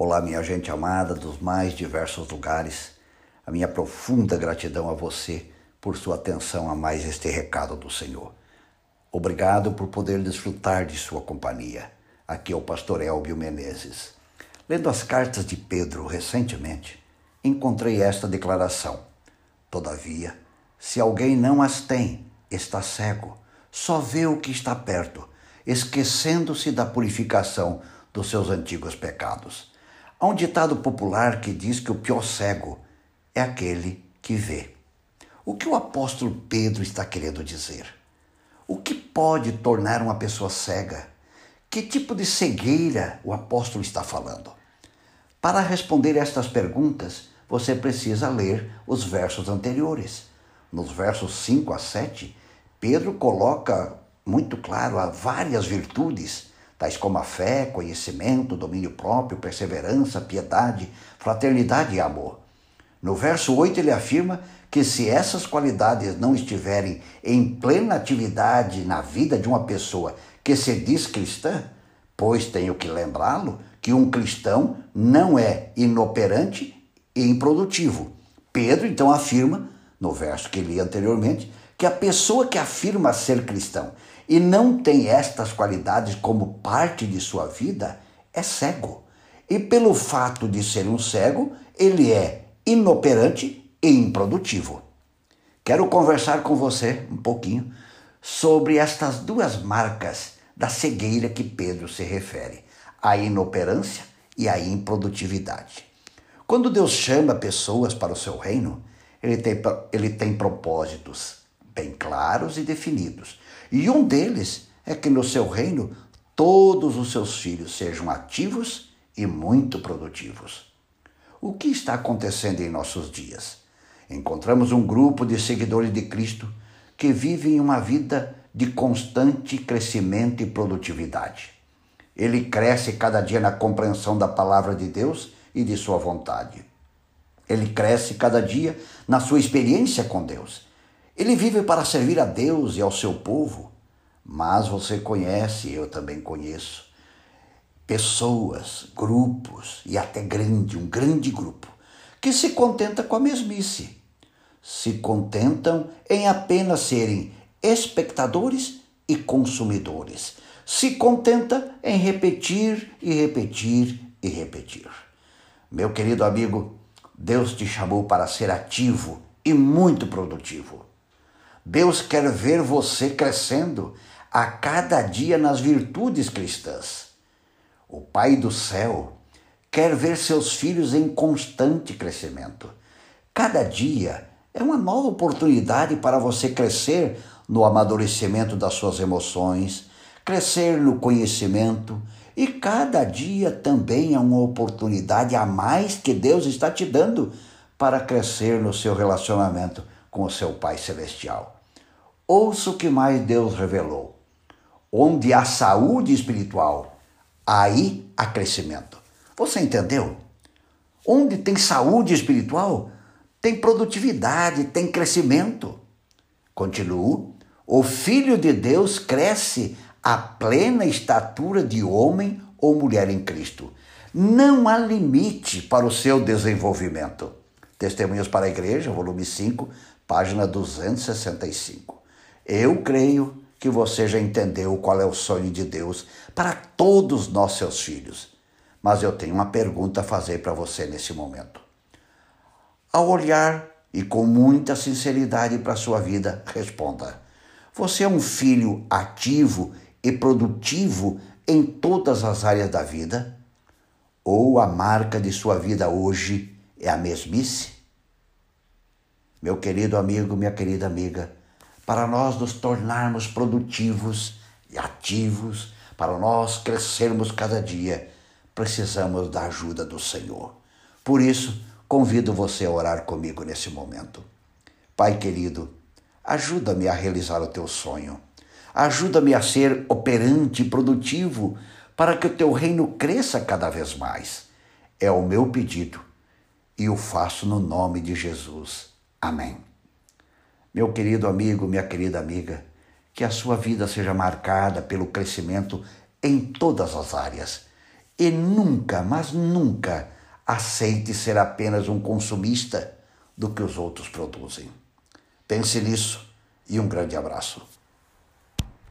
Olá, minha gente amada dos mais diversos lugares. A minha profunda gratidão a você por sua atenção a mais este recado do Senhor. Obrigado por poder desfrutar de sua companhia. Aqui é o pastor Elbio Menezes. Lendo as cartas de Pedro recentemente, encontrei esta declaração: Todavia, se alguém não as tem, está cego, só vê o que está perto, esquecendo-se da purificação dos seus antigos pecados. Há um ditado popular que diz que o pior cego é aquele que vê. O que o apóstolo Pedro está querendo dizer? O que pode tornar uma pessoa cega? Que tipo de cegueira o apóstolo está falando? Para responder estas perguntas, você precisa ler os versos anteriores. Nos versos 5 a 7, Pedro coloca muito claro várias virtudes tais como a fé, conhecimento, domínio próprio, perseverança, piedade, fraternidade e amor. No verso 8 ele afirma que se essas qualidades não estiverem em plena atividade na vida de uma pessoa que se diz cristã, pois tenho que lembrá-lo que um cristão não é inoperante e improdutivo. Pedro então afirma, no verso que li anteriormente, que a pessoa que afirma ser cristão e não tem estas qualidades como parte de sua vida é cego. E pelo fato de ser um cego, ele é inoperante e improdutivo. Quero conversar com você um pouquinho sobre estas duas marcas da cegueira que Pedro se refere: a inoperância e a improdutividade. Quando Deus chama pessoas para o seu reino, ele tem, ele tem propósitos bem claros e definidos e um deles é que no seu reino todos os seus filhos sejam ativos e muito produtivos. O que está acontecendo em nossos dias? Encontramos um grupo de seguidores de Cristo que vivem uma vida de constante crescimento e produtividade. Ele cresce cada dia na compreensão da palavra de Deus e de sua vontade. Ele cresce cada dia na sua experiência com Deus ele vive para servir a Deus e ao seu povo, mas você conhece, eu também conheço, pessoas, grupos e até grande, um grande grupo, que se contenta com a mesmice. Se contentam em apenas serem espectadores e consumidores. Se contenta em repetir e repetir e repetir. Meu querido amigo, Deus te chamou para ser ativo e muito produtivo. Deus quer ver você crescendo a cada dia nas virtudes cristãs. O Pai do céu quer ver seus filhos em constante crescimento. Cada dia é uma nova oportunidade para você crescer no amadurecimento das suas emoções, crescer no conhecimento e cada dia também é uma oportunidade a mais que Deus está te dando para crescer no seu relacionamento com o seu Pai Celestial. Ouça o que mais Deus revelou. Onde há saúde espiritual, aí há crescimento. Você entendeu? Onde tem saúde espiritual, tem produtividade, tem crescimento. Continuo. O Filho de Deus cresce à plena estatura de homem ou mulher em Cristo. Não há limite para o seu desenvolvimento. Testemunhos para a Igreja, volume 5, página 265. Eu creio que você já entendeu qual é o sonho de Deus para todos nós, seus filhos. Mas eu tenho uma pergunta a fazer para você nesse momento. Ao olhar e com muita sinceridade para a sua vida, responda: Você é um filho ativo e produtivo em todas as áreas da vida? Ou a marca de sua vida hoje é a mesmice? Meu querido amigo, minha querida amiga, para nós nos tornarmos produtivos e ativos, para nós crescermos cada dia, precisamos da ajuda do Senhor. Por isso, convido você a orar comigo nesse momento. Pai querido, ajuda-me a realizar o teu sonho. Ajuda-me a ser operante e produtivo para que o teu reino cresça cada vez mais. É o meu pedido e o faço no nome de Jesus. Amém. Meu querido amigo, minha querida amiga, que a sua vida seja marcada pelo crescimento em todas as áreas E nunca, mas nunca, aceite ser apenas um consumista do que os outros produzem. Pense nisso e um grande abraço.